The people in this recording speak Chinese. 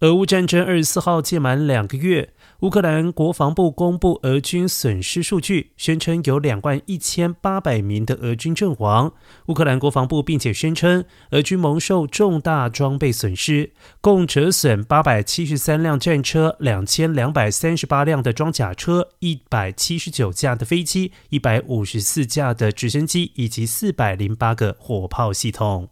俄乌战争二十四号届满两个月乌克兰国防部公布俄军损失数据宣称有两万一千八百名的俄军阵亡。乌克兰国防部并且宣称俄军蒙受重大装备损失共折损八百七十三辆战车两千两百三十八辆的装甲车一百七十九架的飞机一百五十四架的直升机以及四百零八个火炮系统。